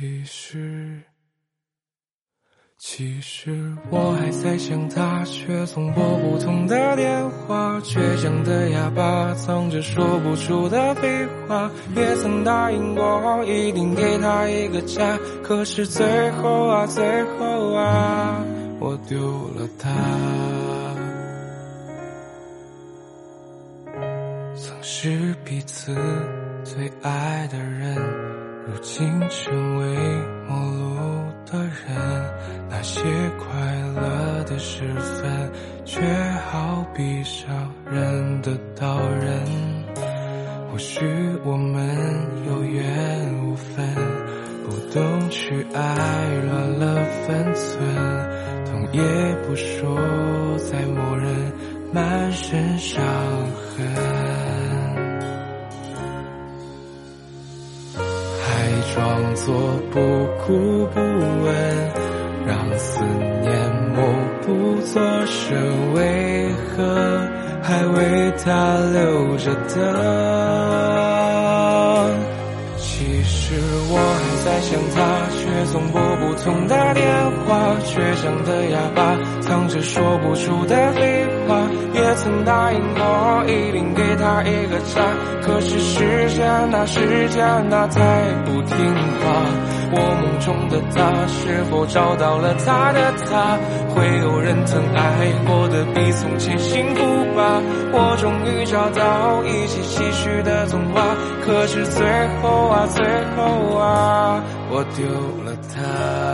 其实。其实我还在想他，却总拨不通的电话。倔强的哑巴，藏着说不出的废话。也曾答应过，一定给他一个家。可是最后啊，最后啊，我丢了他。曾是彼此最爱的人，如今成为陌路的人。那些快乐的时分，却好比伤人的刀刃。或许我们有缘无分，不懂去爱，乱了分寸，痛也不说，再默认满身伤痕，装作不顾不问。让思念默不作声，为何还为他留着灯？其实我还在想他，却总拨不通的电话。倔强的哑巴，藏着说不出的废话。也曾答应过，一定给他一个家。可是时间啊，时间啊，太不听话。我梦中的他，是否找到了他的他？会有人曾爱过的比从前幸福吧？我终于找到一起继续的童话，可是最后啊，最后啊，我丢了他。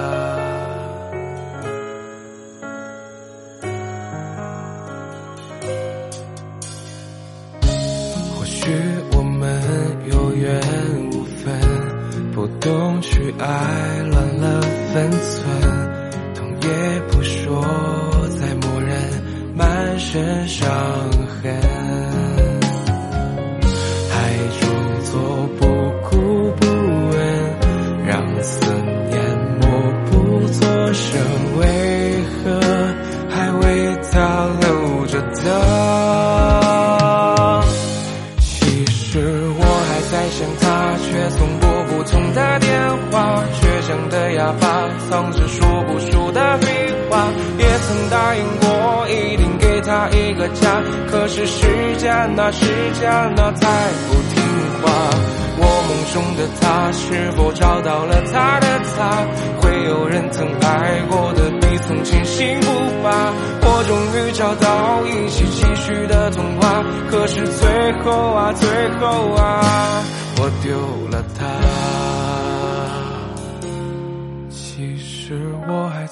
许我们有缘无分，不。懂去爱，乱了分寸，痛也不说，再默认满身伤痕，话，倔强的哑巴，藏着说不出的废话。也曾答应过，一定给他一个家。可是时间啊，时间啊，太不听话。我梦中的他，是否找到了他的他？会有人曾爱过的比从前幸福吧？我终于找到一起继续的童话。可是最后啊，最后啊，我丢了他。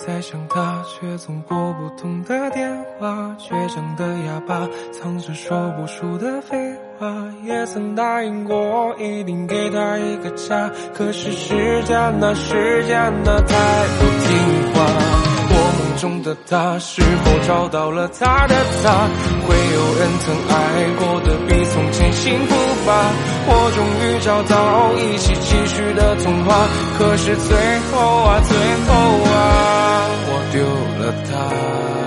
在想他，却总拨不通的电话。倔强的哑巴，藏着说不出的废话。也曾答应过，一定给他一个家。可是时间啊，时间啊，太不听话。我梦中的他是否找到了他的他？会有人曾爱过的比从前幸福吧？我终于找到一起继续的童话，可是最后啊，最后啊，丢了他。